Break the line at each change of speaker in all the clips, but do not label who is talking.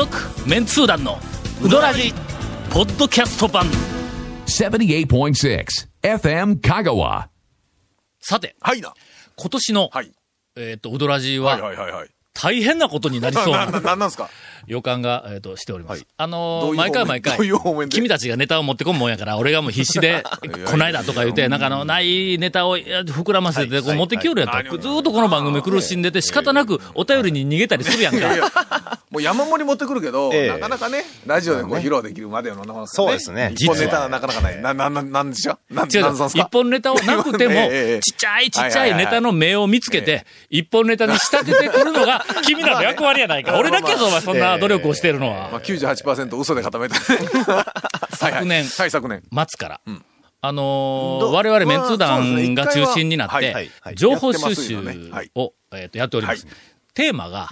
続メンツー団のウドラジポッドキャスト版
78.6 FM Kagawa.
さて
はいな。
今年の、
はい。
えっ、とウドラジ
はい
は
はいはいはい。
大変なことになりそう
な、
な
な、なんなんすか？
予感が、えー、としております。
はい。
あのー毎回毎回君たちがネタを持ってこんもんやから、俺がもう必死で、
や
こないだとか言って、なんかあの、ないネタをいや膨らませて、
はい。
こう持ってきよるやん
はい。
か。ずーっとこの番組苦しんでて、仕方なくお便りに逃げたりするやん
い。やいや。
か。
もう山盛り持ってくるけど、
ええ。
なかなかね、ラジオでこう披露できるまでのなかなか
そうですね。
一本ネタはなかなかない。な、な、な、なんでしょなん、
違う
なんさんすか？
一本ネタをなくても、ちっちゃいちっちゃいネタの目を見つけて、一本ネタに仕立ててくるのが、君らの役割やないか。俺だけやぞ、お前、そんな努力をしているの
まあ
は。
98%嘘で固めて。
昨年
はい、昨年。
末から。あのー
ど
我々メンツ団が中心になっ
はい
て情報収
や
集を、えっと、やっております
はい。
テーマが、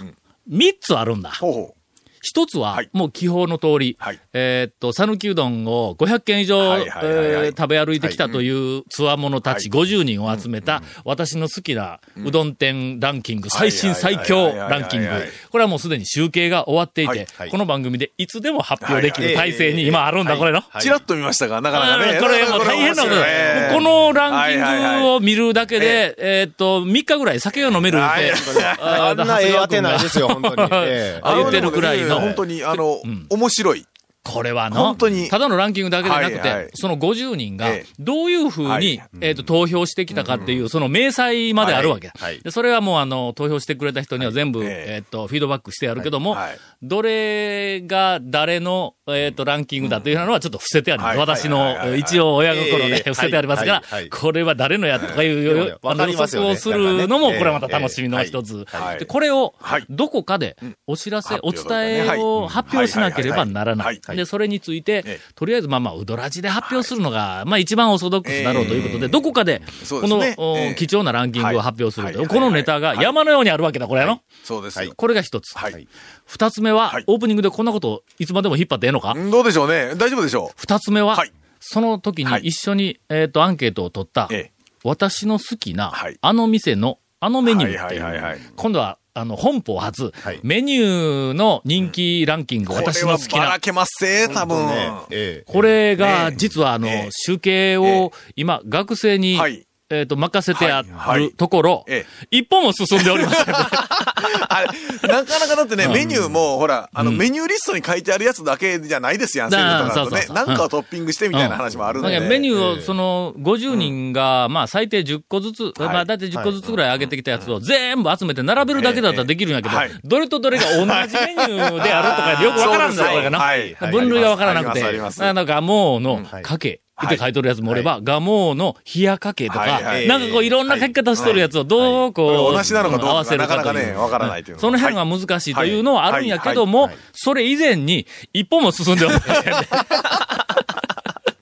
3つあるんだ。
ほうほ
一つは
はい、
もう気泡の通り
はい、
えーっと、讃岐うどんを500軒以上、食べ歩いてきたというつわものたち50人を集めた、私の好きなうどん店ランキング、最新最強ランキング。これはもうすでに集計が終わっていて
はい。
はい、
この番組でいつでも発表できる体制に今あるんだ、
はい。
これの。
う。チラッと見ましたが、なかなかね。
これもう大変なこと。このランキングを見るだけで、えーっと、3日ぐらい酒が飲めるって、
あんなええ当てないですよ、本当に。
言ってるくらいの
本当に、あの、面白い。
これはの、
本当に。
ただのランキングだけでなくて、
はいはい。
その50人が
ええ、
どういうふうに、
はい。
えっ、と、投票してきたかっていう、その明細まであるわけ、
はいはい。
で。それはもう、あの、投票してくれた人には全部、
ええ。
えっ、と、フィードバックしてやるけども、どれが誰の、えっ、と、ランキングだというのはちょっと伏せてあります。
はい。
私の一応親心で
ええ。
伏せてありますから、これは誰のやとかいう、あの予測をするのも、これはまた楽しみの一つ。これを
はい、
どこかで、お知らせ、お
発
伝
表
えを
はい
発表しなければならな
はい。い。はい。
で、それについて
ええ、
とりあえずまあまあ、うどらじで発表するのが、まあ一番オーソドックスだろうということで、どこかで、この
ね
お
ええ。
貴重なランキングを発表すると。
はい。
このネタが山のようにあるわけだ、これやろ
そうですよ。
これが一つ。
はい。
二つ目は
はい、
オープニングでこんなことをいつまでも引っ張ってええのか？
うんどうでしょうね。大丈夫でしょ
二つ目は
はい、
その時に
はい。
一緒に、えっと、アンケートを取った
う。、ええ。
私の好きな
はい、
あの店の、あのメニューってい
はいはいはいはいう
今度は、あの、本邦初
はい、
メニューの人気ランキング、
これ
私の好きな。
はばら。けますぜ、多分。
ね。ええ。
これが、
ね
実はあの
ええ、
集計を今、学生に
はい、
えっと、任せてあ
はい。はい。
るところ
え、
一歩も進んでおりません。
あれ、なかなかだってね、メニューも、ほら、あの、メニューリストに書いてあるやつだけじゃないですやん、セ
だ
ールとかね。なんかをトッピングしてみたいな話もあるん。で。
だからメニューを、
ええ
その、50人が、まあ、最低10個ずつ、
はい。
まあ、だいたい10個ずつぐらい上げてきたやつを全部集めて並べるだけだったらできるんやけど
ええはい、
どれとどれが同じメニューであるとかよくわからんだよ、これがな。
はい。はい。
分類がわからなくて。なんか、ガモーの
はい。
かけ。
はい。
って書いとるやつもおれば、ガモーの冷やかけとか、
はいはい。
なんかこういろんな書き方しとるやつをどうこう、
同じなのかどうか
合わせる
なかなか
という
ね、わからないというの
その辺が難しいというのはあるんやけども、それ以前に一歩も進んでおりませんね。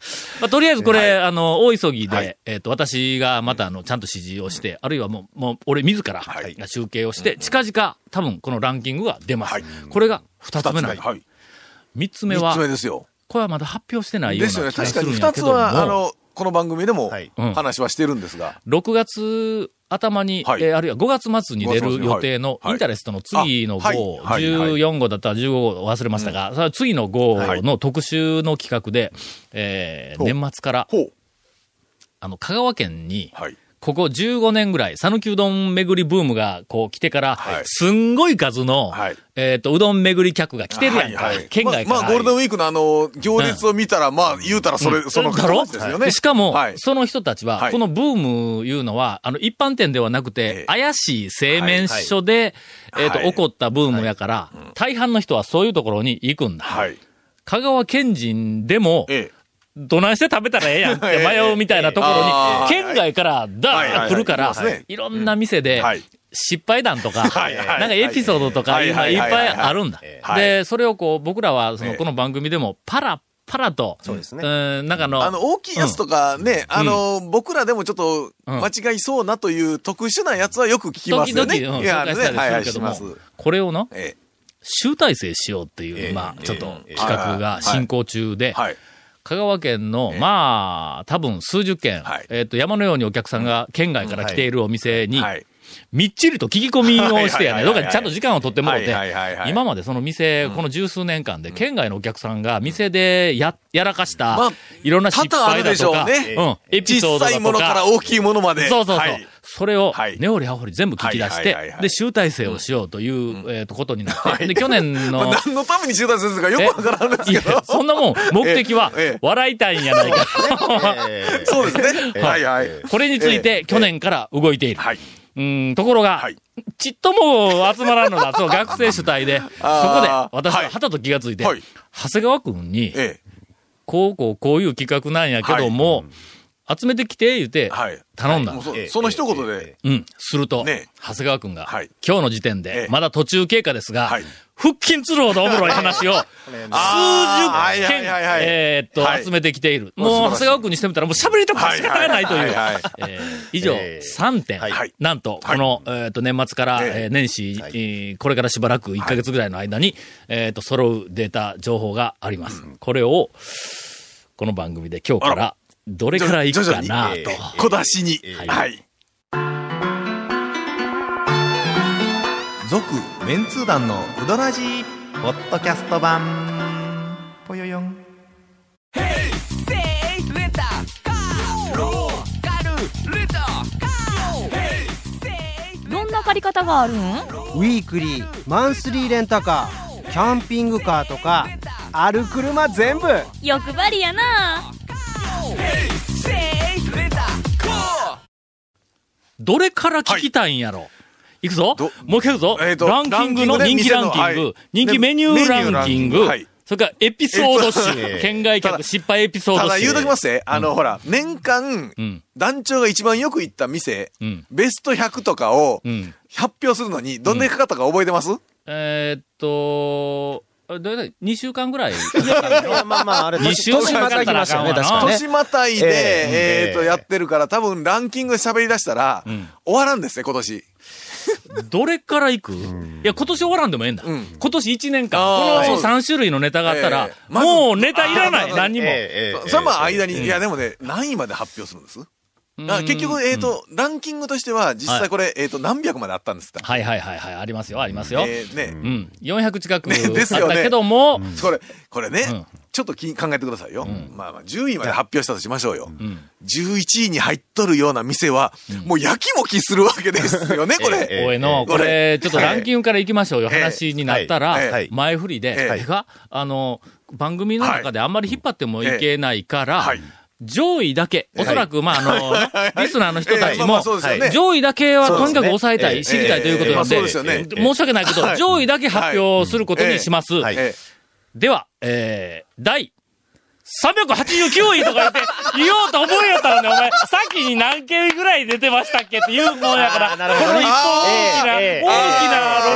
まあ、とりあえずこれ、あの、大急ぎで、
はい。
えっ、と、私がまた、あの、ちゃんと指示をして、あるいはもう、もう、俺自ら、
はい。
集計をして、近々、多分、このランキングが出ます。
はい。
これが二つ目なんだ。
はい。
三つ目は
三つ、目ですよ。
これはまだ発表してないような
ですよね。
気がす
確かに
るんやけども。
二つは、あの、この番組でも話はしてるんですが。
6月頭に、
はい
えーあるいは5月末に出る予定の
はい
インタレストの次の号、
はいはい
14号だったら15号忘れましたが、それは次の号の特集の企画で、えー年末から。あの、香川県に、
はい。
ここ15年ぐらい、讃岐うどん巡りブームがこう来てから、
はい。
すんごい数の、
はい。
えっ、と、うどん巡り客が来てるやんか、
はいはい。
県外から。
まあ、まあゴールデンウィークのあの、行列を見たら、まあ、言うたらそれ、その
だろ？
形ですよね。
でしかも、
はい。
その人たちは、
はい。
このブームいうのは、あの、一般店ではなくて、
ええ。
怪しい製麺所で、えっ、と、
はい。
起こったブームやから、大半の人はそういうところに行くんだ。
はい。
香川県人でも、
ええ。
どないして食べたらええやん。って迷うみたいなところに、県外からダー来るから、
はい
ろんな店で
はい、
失敗談とか、なんかエピソードとかいっぱいあるんだ。
は。い。
で、それをこう、僕らは、その、
ええ。
この番組でも、パラ、パラと、
そうですね。
ん、なんかあの、
あの、大きいやつとかね、あの、僕らでもちょっと
うん。
間違いそうなという特殊なやつはよく聞きますよね。
時々、うん、紹介したりするけども、これをの、
え
集大成しようっていう、
ええ。
まあ、ちょっと
ええ。
企画が進行中で、
えはい。
香川県の、
ええ。
まあ、多分数十軒、
はい。
えっ、と、山のようにお客さんが県外から来ているお店に、
はい。
みっちりと聞き込みをしてやね、どっかにちゃんと時間を取ってもらって今までその店、この十数年間で、県外のお客さんが店でや、やらかした
まあ、
いろんな失
多々あるでしょう
敗だとか、
ね。
うん、エピソードだ
小さいもの
とか、
から大きいものまで。
そうそうそう。
はい
それを
はい、
根掘り葉掘り全部聞き出してで、集大成をしようという、えっと、ことになって、で、去年の、
まあ何のために中断するかよくわからんですけど。
そんなもん、目的は 笑いたいんやないか。
そうですね。はいはい。
これについ
え
て、去年から動いている。
はい。
うん、ところが、
はい。
ちっとも集まらんのだ、そう、学生主体で、そこで、私は
は
たと気がついて、
はい。
長谷川くんに、
え
こうこうこういう企画なんやけども、集めてきて、言うて。頼んだ。
もう。そその一言で。
うん。すると、
ね。
長谷川くんが、
はい。
今日の時点で、
ええ。
まだ途中経過ですが、
はい。
腹筋つるほどおもろい話を、数十件、
はいはいはい
えーっと、
はい。
集めてきている。
もう
長谷川くんにしてみたら、もう喋りたくて仕方がないという。
はいはいはいはい。
えー以上、
えー。
3点。
はい。
なんと、
はい。
この、えーっと、年末から、
え
年始、
はい。
えーこれからしばらく1ヶ月ぐらいの間に、えーっと、揃うデータ、情報があります。これを、この番組で今日か
あ
ら、どれからいくかなと。
小出しに。
はい
はい。
続メンツー団のウドラジーポッドキャスト版ぽよよん
どんな借り方があるん？
ウィークリー、マンスリーレンタカー、キャンピングカーとか、ある車全部
欲張りやな
どれから聞きたいんやろ、い、くぞ。
ど
もう一回いくぞ、
えーと
ランキングの人気ランキング、
はい。
人気メニューランキング、
はい。
それからエピソード集、県外客失敗エピソード集。
ただ言うときますね。あの、ほら、年間
う、ん。
団長が一番よく行った店、
うん。
ベスト100とかを
うん。
発表するのに、どんだけかかったか覚えてます？
えーっと、あどれだい ?2 週間ぐらい。
いや、まあまあ、あれ、
二週
年またぎましたね、
か。
年またいで、
ええ
えっと、やってるから、多分ランキングで喋り出したら
ん、
終わらんですね、今年。
どれから行く、いや、今年終わらんでもええんだ。
うん
今年1年間、この3種類のネタがあったらもうネタいらない、何にも。
ええ
そそれはまあ間に、いやでもね、何位まで発表するんです？あ結局、えっ、と、ランキングとしては、実際これ、えっ、と、何百まであったんですか？
はいはいはいはい、ありますよ、ありますよ。
えーね、
うん。400近く
ねですよね。
あったけども、
これ、これね、
うん。
ちょっとき考えてくださいよ。まあまあ、10位まで発表したとしましょうよ。
ん。
11位に入っとるような店は、もうやきもきするわけですよね、これ。
ええ
おいの、
こ
これ、
れ
ちょっとランキングから行きましょうよ、
ええ
話になったら
はい。
はい、
前振りで、
ええ
てかあの、番組の中であんまり引っ張ってもいけないから
はい、
上位だけ、おそらく、まあ、あの、リスナーの人たちも上位だけはとにかく抑えたい、
ええ
知りたいということなんで、
ええまあそうですよね。
申し訳ないけど、
はい。
上位だけ発表することにします。
はい。
え
では、えー、第389位とか言って、言おうと思いやったらね、お前、先に何件ぐらい出てましたっけって言うもんやから、この一本大きな、
ええ
大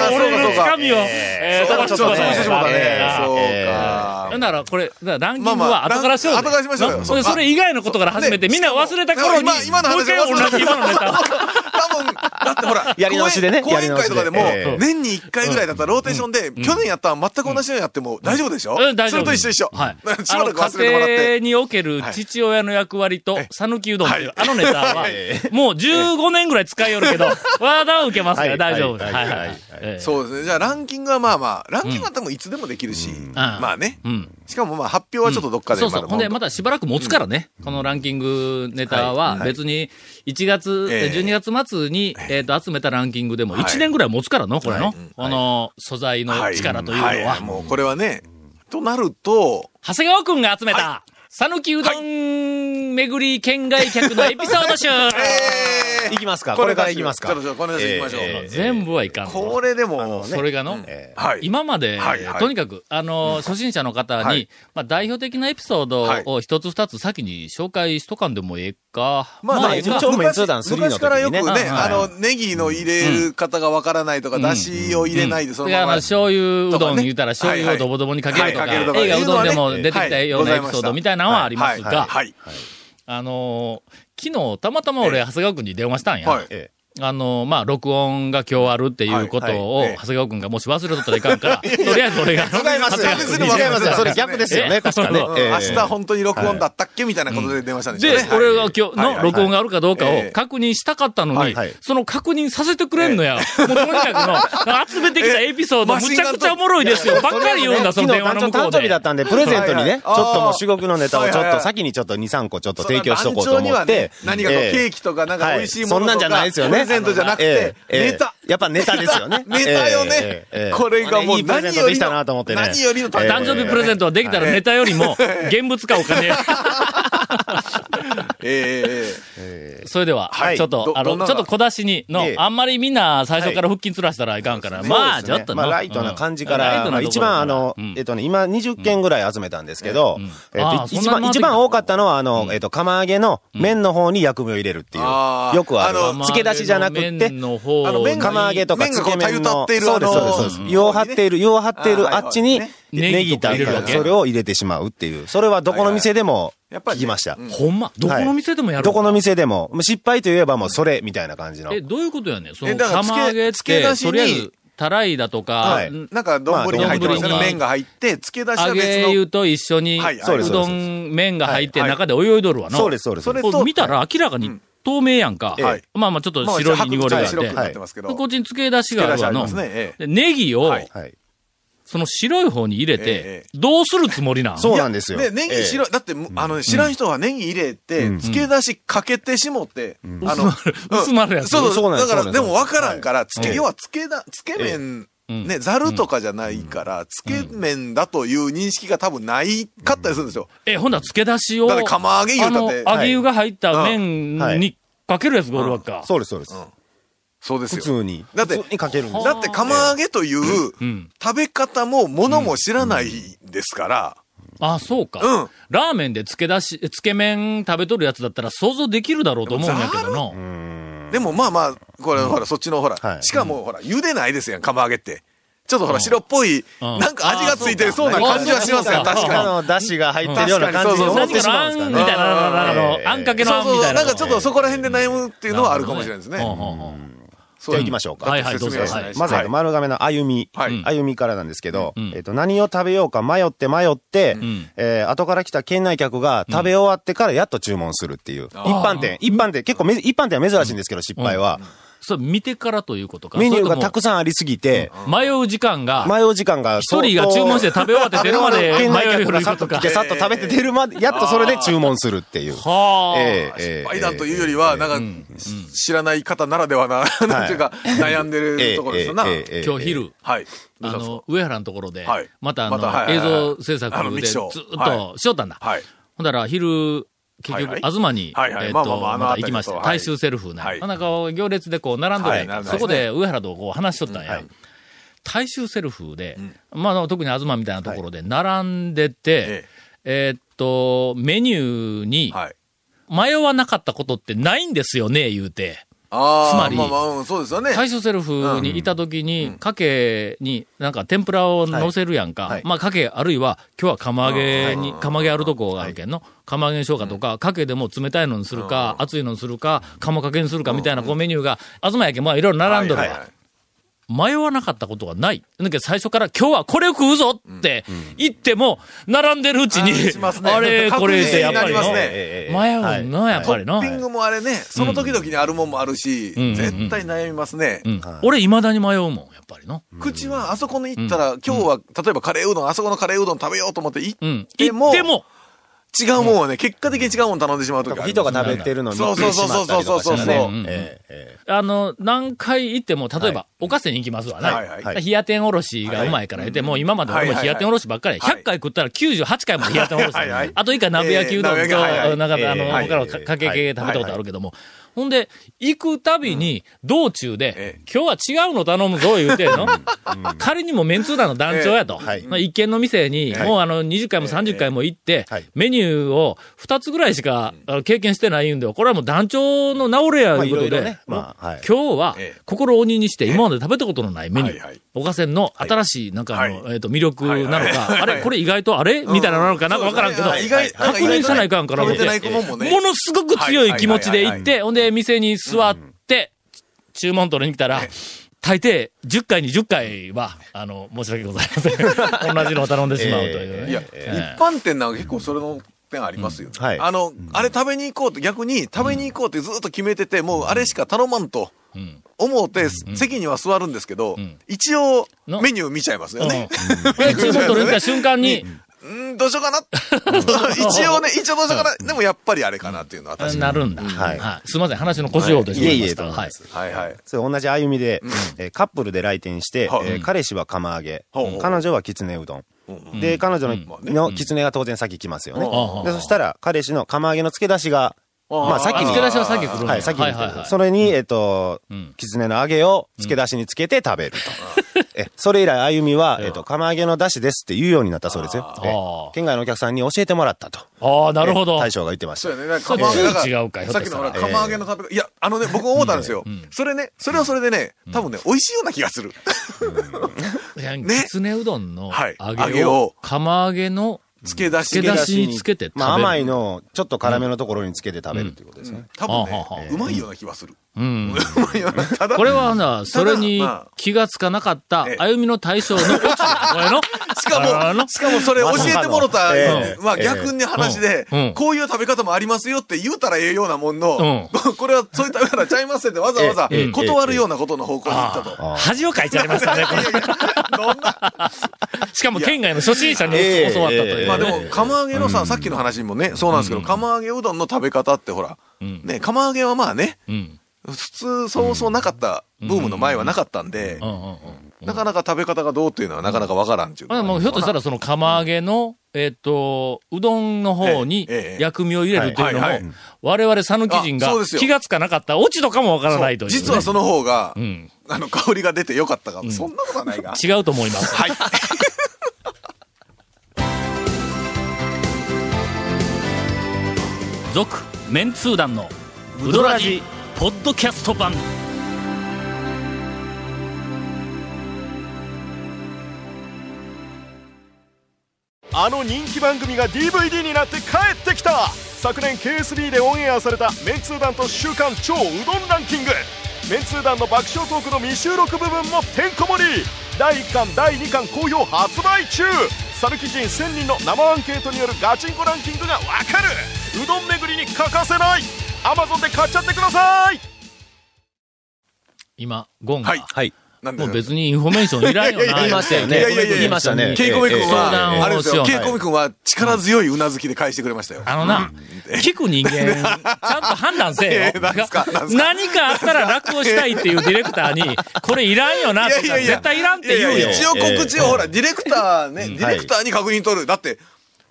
きな、俺のつかみを、えー、飛ばしてもら
そうかそうか
だから、これ、だからランキング
まあま
は
あ
後からしよう
後からしましょうよ。
な
そ
れ以外のことから始めて、
ね
みんな忘れた頃に、
今今の話
もう一回同じ今のネタ。
多分、だってほら、
やり直しでね
講演会とかでも年に1回ぐらいだったらローテーションで、去年やったら全く同じようにやっても大丈夫でしょ？
うん、大丈夫。
それと一緒一緒。
はい。
れてもらっ
家庭
て。
における父親の役割と
え、
讃岐うどんっていう、
はい。
あのネタは、もう15年ぐらい使いよるけど、わだ受けますから
はい。
大丈夫。はい。
はい。
そうですね。じゃあランキングはまあまあ、ランキングは多分いつでもできるし、まあね。
うん。
しかもまあ発表はちょっとどっかで
そうそう。ほんで、ま
だ
たしばらく持つからね。このランキングネタは、別に1月、
ええ。
12月末に、えっと、集めたランキングでも
はい。
1年ぐらい持つからの、これの。
はい。
この素材の力というの
は。い。
は。
もうこれはね、となると、
長谷川くんが集めた、讃岐うどん巡り県外客のエピソード集。
え
行きますか？これから行きますか？
ちょっとこれから行きましょう。
ええ
全部はいかんぞ。
これでも、
それがの、
え
はい。
今まで、
はいはい。
とにかく、あの、初心者の方に、
はい。
まあ、代表的なエピソードを一つ二つ先に紹介しとかんでもええか。
まあ、
まあ
ええか
一応メンツー団3の時にね。
昔からよくね、
はい
あの、ネギの入れる方がわからないとか、だしを入れないで、そのまま。
だからあの、醤油うどん言うたら醤油をドボドボにかけるとか、映画うどんでも出てきたようなエピソードみたいなのはありますが、
はい。
あのー昨日、たまたま俺、長谷川くんに電話したんや。あの、まあ、録音が今日あるっていうことを、
はいはいええ
長谷川くんがもし忘れとったらいかんから、とりあえず俺が。
違いますよ。
違いますよ
違いますよ。それ逆ですよ
え
ね、確かね。
うん
ええ
明日本当に録音だったっけみたいなことで電話したんでしょう
で
ね。、
俺が今日の録音があ
る。
るかどうかを
ええ
確認したかったのに
はいはい、
その確認させてくれんのや。もうとにかくの、集めてきたエピソード、
え
むちゃくちゃおもろいですよ。ばっかり言うんだ、その電話の向こう
昨日団長誕生日だ
で。
ったんで、プレゼントにね、ちょっともう至極のネタをちょっと先にちょっと2、3個ちょっと提供しとこうと思って
ね。何かケーキとかなんか美味しいものとか
はそんなんじゃないですよね。
プレゼントじゃなくて
ええええ。
ネタ。
やっぱネタですよね。
ネタよね。
ええええ
これがもう
いいプレゼントできたなと思ってね。
何よりの
ええ。
誕生日プレゼントはできたらネタよりも、現物かお金。
ええええ
ええ
それでは、
はい。
ちょっと、あの、ちょっと小出しにの、
ええ。
あんまりみんな最初から腹筋つらしたらいかんから、まあ、ちょっとな。
まあ、ライトな感じか
うん。ライ
ら、
トなところ
まあ一番あの
うん、
えっとね、今20件ぐらい集めたんですけど
うん、
えっと、一
んな回ってきた
一番多かったのは、あの、えっと、釜揚げの麺の方に薬味を入れるっていう、
あー
よくある。
あの、
漬け出しじゃなくって
麺、の方
あの麺が
釜揚げとか
麺が
つけ麺の、
こうたゆたっている
そうです、そうです、そう。湯を張っている、湯を張っている
あ
あっちに
ね、
ネギと
ネギとか入れるわけ？
それを入れてしまうっていう。それはどこの店でも
やっぱりね
聞きました。
うん
ほんま、どこの店でもやる
どこの店でも、失敗といえばもうそれみたいな感じの。
え、どういうことやねん？その、釜揚げって、
つけ出しに
とりあえず、たらいだとか、
はい
ん
なんか丼に入ってますよね。麺が入って、漬け出し
揚
は別の。
げ湯と一緒に、
はい
そう
どん麺が入って
はい
中で泳いどるわの。
そうです、そうです。
それ
見たら明らかに
うん
透明やんか。
はい
まあまあちょっと
まあ
白い濁りがあって。
ますけど。
こっちに漬け出しがあるわの。ネギを、
はい
はい。
その白い方に入れ
え
て
え、
どうするつもりなん？
そうなんですよ。
で、ネギ白、だって、あの、知らん人はネギ入れて、
うん。
漬け出しかけてしもって、あの、
薄まるやつ。
そう
そう。なんです
だから、
で
も分からんから、つけ、
はい
要はつけだ、つけ麺、
うん。
ね、ざるとかじゃないから、つけ麺だという認識が多分ないかったりするんですよ。
え、ほんなら漬け出しを、
だって釜揚げ言うたって
あの、揚げ湯が入った麺
はい。
にかけるやつがおるわっか。
そうです、そうです。普
そうですよ。
通に。
だって
普通にかけるんです
だって釜揚げという
うん。
食べ方も物も知らないですから、
あ、そうか。
うん。
ラーメンで漬け出し、つけ麺食べとるやつだったら想像できるだろうと思うんやけどの。
でもまあまあ、これほら、そっちのほら、
はい
しかもほら、茹でないですやん、釜揚げって。ちょっとほら、白っぽい、
うん
なんか味がついてそうな感じはしますやん、確
あ
かに。
の、だしが入ってるような感じに思ってしまうんですかね。
みたいな、あの
え、え
あんかけのあ
そうそう、
んみたいな。
なんかちょっとそこら辺で悩むっていうのはあるかもしれないですね。
じゃあ行きましょうか。
はいはいどうぞ。
まず、
はい。
丸亀の歩み。
はい。
歩みからなんですけど、
うん
えっと、何を食べようか迷って迷って、
ん
えー後から来た県内客が食べ終わってからやっと注文するっていう。一般店、一般店、結構め、一般店は珍しいんですけど、失敗は。
それ見てからということか。
メニューがた
そ
くさんありすぎて、
迷う時間が、
迷う時間が
一人が注文して食べ終わって出るまで 迷う
客が
いうことか
さっと来て、。さっと食べて出るまで、やっとそれで注文するっていう。
はあ。
ええ
失敗談というよりは、なんか、知らない方ならではな、なんていうか、悩んでるところですよな。
今日昼、
はい。
あの、上原のところで
はい、
またあの、映
はい
像制作
あのミ
でずっとしよったんだ。
はい。
ほんだら、昼、結局、東に、えっと、
まあまあまああの
また行きまして、大衆セルフね。
はい。
なんか、行列でこう、並んどるやんか。
はい
そこで、上原とこう話しとったんや。
はい。
大衆セルフで、まあ、特に東みたいなところで、並んでて、
え
えーっと、メニューに。迷わなかったことってないんですよね、言うて。つまり
まあまあ、うんそうですよね。
大衆セルフにいた時に、かけに、なんか天ぷらを乗せるやんか。
はい。はい。
まあ、かけ、あるいは、今日は釜揚げに、釜揚げあるとこがあるけんの。釜揚げにしようかとか、かけでも冷たいのにするか、熱いのにするか、釜かけにするかみたいなこうメニューが、東やけん、まあ、いろいろ並んどるわ。迷わなかったことがない。だけど最初から今日はこれを食うぞって言っても、並んでるうちに、
あ
れ、これってやっぱりの迷うの、やっぱりの。
トッピングもあれね、その時々にあるもんもあるし、
うん。
絶対悩みますね。
うん。俺、未だに迷うもん、やっぱりの。
口はあそこに行ったら、今日は、例えばカレーうどん、あそこのカレーうどん食べようと思って行っ
うん。
でも
行っても、
違うもんはね、結果的に違うもん頼んでしまう時ある
人が食べてるのに
そうそうそうそうそう。
ね。えええ
あの、何回行っても、例えば、おかせに行きますわな。
はいはい。
はい。
冷や天おろしがうまいから言って、もう今まで俺も冷や天おろしばっかり、
はい。
100回食ったら98回も冷や天おろし
はいはい。
あと以下鍋焼きうどんと、
えー鍋焼きはいはい
なんかあの、
えー
他のかかけ系食べたことあるけども、ほんで、行くたびに、道中で
え、
今日は違うの頼むぞ、言うてんの。仮にもメンツー団の団長やと。一軒の店に、もうあの、20回も30回も行って
はい、
メニューを2つぐらいしか経験してないんで、これはもう団長の直れや、
まあ
いうことで今日は
ええ、
心を鬼にして、今まで食べたことのないメニュー。おかせんの新しい、なんかあの、
は
えっと、魅力なのか、
はい
あれこれ意外とあれ？みたいなのなのかな？んかわからんけど、確認せないかんから思って、
も
のすごく強い気持ちで行っ
はい
て、ほんで、店に座って、注文取りに来たら、大抵、10回に10回は、あの、申し訳ございません。同じのを頼んでしまうというね。
いや、
え
一般店なんか結構それの点ありますよ。
うん。はい。
あの、あれ食べに行こうって、逆に食べに行こうってずっと決めてて、もうあれしか頼まんと
えうん。
思うて、席には座るんですけど、
ん。
一応
の。
メニュー見ちゃいますよね。
で 注文取りに来た瞬間に、
うん、どうしようかな。一応ね、一応どうしようかな。でもやっぱりあれかなっていうのは確か
なるんだ。
はい
はい。すみません、話の腰をとして
いえいえ、
ました。はい。
はいはい。
それ同じ歩みで、えーカップルで来店して、
はい
えー彼氏は釜揚げ、彼女はきつねうどん。
うん
で、彼女の,、のきつねが当然先来ますよね。
うん
で、そしたら、彼氏の釜揚げの付け出しが、まあ先に、
付け出しは先来るんだ
はい、先に来てる、
はいはいはい
それに、えっと
ん、
きつねの揚げを付け出しにつけて食べると。え、それ以来、あゆみは、えっと、釜揚げの出汁ですって言うようになったそうですよ。県外のお客さんに教えてもらったと。
ああ、なるほど。
え大将が言ってました
そう。やね。なんか
違うか
さっきのほら、釜揚げの食べ方。いや、あのね、僕思ったんですよ。それね、それはそれでね、多分ね、美味しいような気がする。ね
きつねうどんの
はい
揚
揚げを
げを、釜揚げの
漬け出し
漬け出しにつけて食べる。
まあ甘いのをちょっと辛めのところにつけて食べるっていうことですね。
多分ねうまいような気はする。
うん。これはな、それに
まあ。
気がつかなかった
ええ、
歩みの大将のの。
しかも、しかもそれ教えてもろた、
ええ
まあ逆に話でこういう食べ方もありますよって言うたらええようなもんの、
う
これはそういう食べ方ちゃいますってわざわざ
ええ。
断るようなことの方向に行ったと。
あ
恥をかいてありましたね、これ。しかも県外の初心者に
ええ
教わったという。ね。
まあでも、釜揚げのさ、さっきの話もね、そうなんですけど、釜揚げうどんの食べ方ってほら、
ん。
ね、釜揚げはまあね、
うん。
普通そうそうなかった、ブームの前はなかったんで。なかなか食べ方がどうっていうのはなかなかわからんっていう
まあ、もうひょっとしたらその釜揚げの、えっ、と、うどんの方に薬味を入れるっていうのも、我々讃岐人が気がつかなかったオチとかもわからないという、ね。
実はその方が、
うん。
あの、香りが出てよかったか、そんなことはないが。
違うと思います。
はい。
続、メンツー団のウドラジ、ポッドキャスト版。
あの人気番組が DVD になって帰ってきた。昨年 KSB でオンエアされたメンツー団と週刊超うどんランキング。メンツー団の爆笑トークの未収録部分もてんこ盛り。第1巻第2巻好評発売中。さぬき人1000人の生アンケートによるガチンコランキングがわかる。うどん巡りに欠かせない。Amazon で買っちゃってください。
今、ゴンが、
はい。
もう別にインフォメーションいらんよな。
言いましたよね
いやいやいや
言いましたね。
ケイコメ君
ええ
は、あれですよ、ケイコメ君は力強いうなずきで返してくれましたよ。
あのな、聞く人間、ちゃんと判断せえよ。何かあったら楽をしたいっていうディレクターに、これいらんよなとか、絶対いらんって言うよ。
一応告知を、ほら、ディレクターね、ディレクターに確認取る。だって、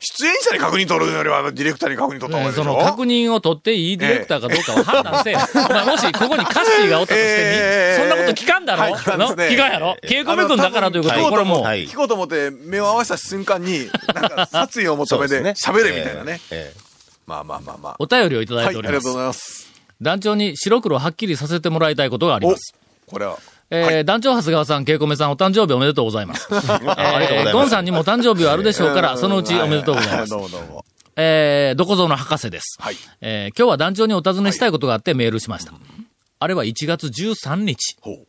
出演者に確認取るよりは、ディレクターに確認取った方がいいでしょ？
その確認を取っていいディレクターかどうかを判断せえ。お前もしここにカッシーがおったとして
ええ
み、そんなこと聞かんだろ？
はい聞かん
やろ？稽古目君だからということは、
あの
これもう、
はい
聞こうと思って目を合わせた瞬間に、なんか殺意を求めて喋れみたいなね。
ええ
まあまあまあまあ。
お便りをいただ
はいい、
ております
ありがとうご。ざいます。
団長に白黒はっきりさせてもらいたいことがあり
お
ます。、
これは。
えー団長長谷川さん、ケイコメさん、お誕生日おめでとうございます。え
ありがとうございます
ーゴンさんにも誕生日はあるでしょうから、そのうちおめでとうございます
ど。うもどうも。
えー、どこぞの博士です。
はい。
えー今日は団長にお尋ねしたいことがあってメールしました。あれは1月13日。
ほう。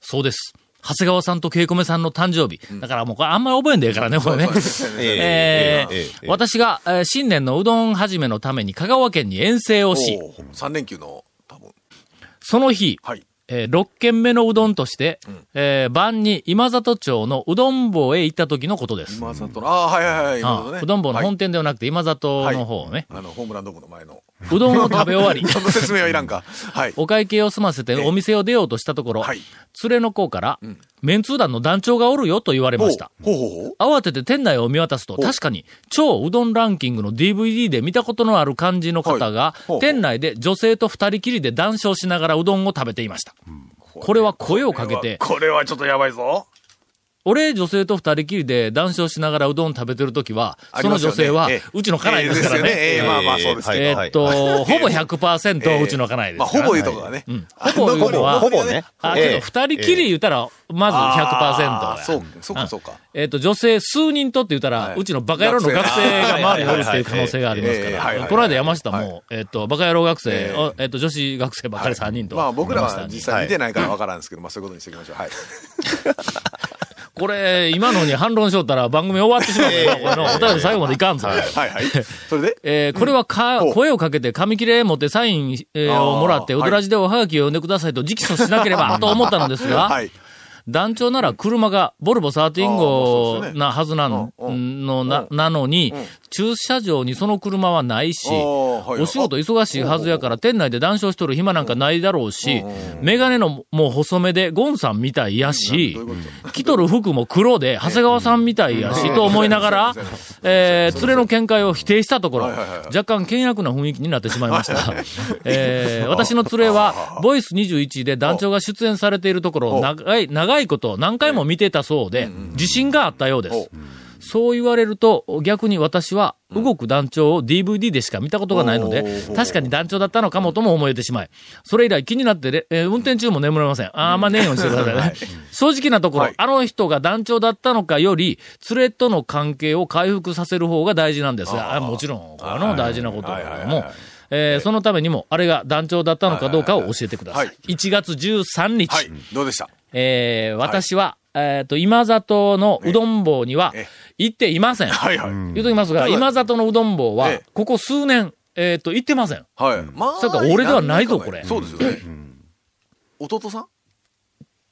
そうです。長谷川さんとケイコメさんの誕生日。だからもうこれあんまり覚えんでええからね、これね。えー私が、えー新年のうどん始めのために香川県に遠征をし、
3連休の、多分。
その日、
はい。
えー、6軒目のうどんとして、えー晩に今里町のうどん坊へ行った時のことです。
今里の、ああ、はいはいはい。ね
うどん坊の
はい
本店ではなくて今里の方ね。
あの、ホームランドームの前の。
うどんを食べ終わり、
その説明はいらんか。はい。
お会計を済ませてお店を出ようとしたところ、
はい。
連れの子から、メンツー団の団長がおるよと言われました。
ほうほうほう。
慌てて店内を見渡すと、確かに、超うどんランキングの DVD で見たことのある感じの方が
はい
店内で女性と二人きりで談笑しながらうどんを食べていました。これは声をかけて、
これはちょっとやばいぞ。
俺女性と二人きりで談笑しながらうどん食べてるときは、その女性は
ええ、
うちの家内ですからね。
ええまあまあそうですけど。
えーっと、ほぼ100%うちの家内です
まあ。ほぼいうとこがね。
ほぼいうのは、
ほぼね。
あ、けど二人きり言ったら、まず100%や。
そう、そうか、そうか。
えっ、と、女性数人とって言ったら、
はいう
ちのバカ野郎の学生が周りにおるっていう可能性がありますから。この間山下
は
も、えっ、と、バカ野郎学生、
ええ
おえっ、と、女子学生ばっかり3人と。
まあ僕らは実際見てないからわからんですけど、まあそういうことにしておきましょう。はい。
これ、今のに反論しよったら番組終わってしまうから、これのお便り最後までいかんぞ。
はいはい。それで？
えーこれはか、声をかけて紙切れ持ってサイン、えをもらって、
はい。
ウドラジでおはがきを読んでくださいと直訴しなければと思ったのですが、
はい。
団長なら車がボルボ13
あー
号なはずなん
うんうん。
のな、なのに、駐車場にその車はないし、お仕事忙しいはずやから店内で談笑しとる暇なんかないだろうし、メガネのもう細めでゴンさんみたいやし着とる服も黒で長谷川さんみたいやし、と思いながら、えー、連れの見解を否定したところ、若干険悪な雰囲気になってしまいました。えー、私の連れは、ボイス21で団長が出演されているところを長い、長いこと何回も見てたそうで、自信があったようです。そう言われると、逆に私は、動く団長を DVD でしか見たことがないので、確かに団長だったのかもとも思えてしまい、それ以来気になってれ、えー運転中も眠れません。あん。まねえようにしてくださいね。正直なところ、
はい。
あの人が団長だったのかより、連れとの関係を回復させる方が大事なんですが、あもちろん、これの大事なことだけども、えーそのためにも、あれが団長だったのかどうかを教えてください。
はい
1月13日、
はい。どうでした？
えー私は、えっ、と、今里のうどん坊には
え
行っていません。
はいはい。
言うときますが、
はい
今里のうどん坊は
ええ、
ここ数年、えっ、と、行ってません。
はい。ま
それから俺ではないぞこれ。
そうですよね。弟さん？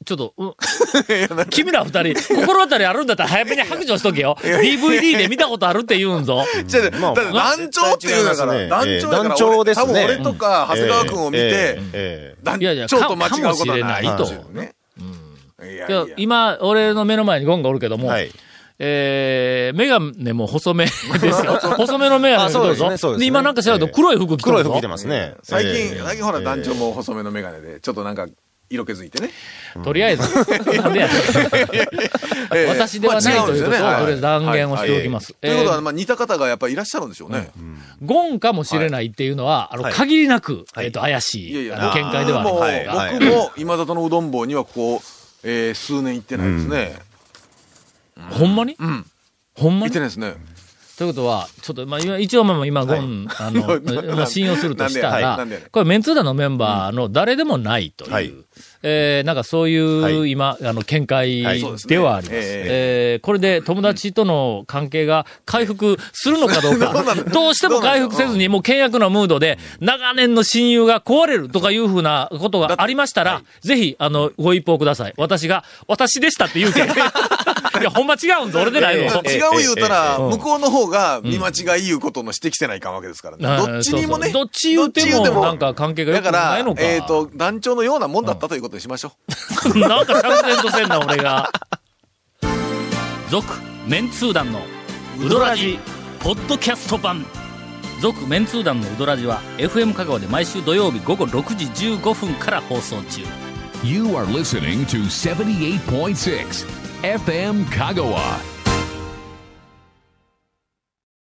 ちょっと、うん。君ら二人、心当たりあるんだったら早めに白状しとけよ。DVD で見たことあるって言うんぞ。
じゃあ、団長っていうんだから、団長だから、
団長ですね。
多分俺とか長谷川君を見て、
ええ。
団
いやいや
長と間違うことはない
かかもし
ですよね。いや
いや今、俺の目の前にゴンがおるけども、
はい。
えー、メガネも細めですよ。細めのメガネ
あそうですねうですね
今なんか知らんけど黒い服着てるぞ
黒い服着てますね。
最近、
ええ
最近ほら団長も細めのメガネで、ちょっとなんか、色気づいてね。
とりあえず、なんでや私ではないということをとりあえず断言をしておきます。
ということは、
えー
まあ似た方がやっぱりいらっしゃるんでしょうね。
ゴンかもしれないっていうのは、あの、
はい。
限りなく、えっ、と、怪しい、あの見解ではあります
僕も今里のうどん坊にはここ、えー数年行ってないですね。
ほんまに？
うん。
ほんまに？
行ってないですね。
ということは、ちょっと、まあ、今一応、まあ、今、ゴン、あの、まあ、信用するとしたらこれ、メンツーダのメンバーの誰でもないという、
はい。
えーなんかそういう、
はい。
今、あの、見解
で
はあります。
え
えーこれで友達との関係が回復するのかどうか、どうしても回復せずに、もう険悪なムードで、長年の親友が壊れるとかいうふうなことがありましたら、ぜひ、あの、ご一報ください。私が、私でしたって言うけん。いや、ほんま違うんぞ、俺でないの。
違う言うたら、
ええ
向こうの方が見間違い言うことの指摘せないかんわけですからね。どっちにもね。
どっち言うてもなんか関係が良く
だから
ないのか
えっと、団長のようなもんだったということにしましょう。
なんか釈然とせんな、俺が。続、メンツー団のウドラジ、ポッドキャスト版。続、メンツー団のウドラジは、FM 香川で毎週土曜日午後6時15分から放送中。
You are listening to 78.6 FM Kagawa.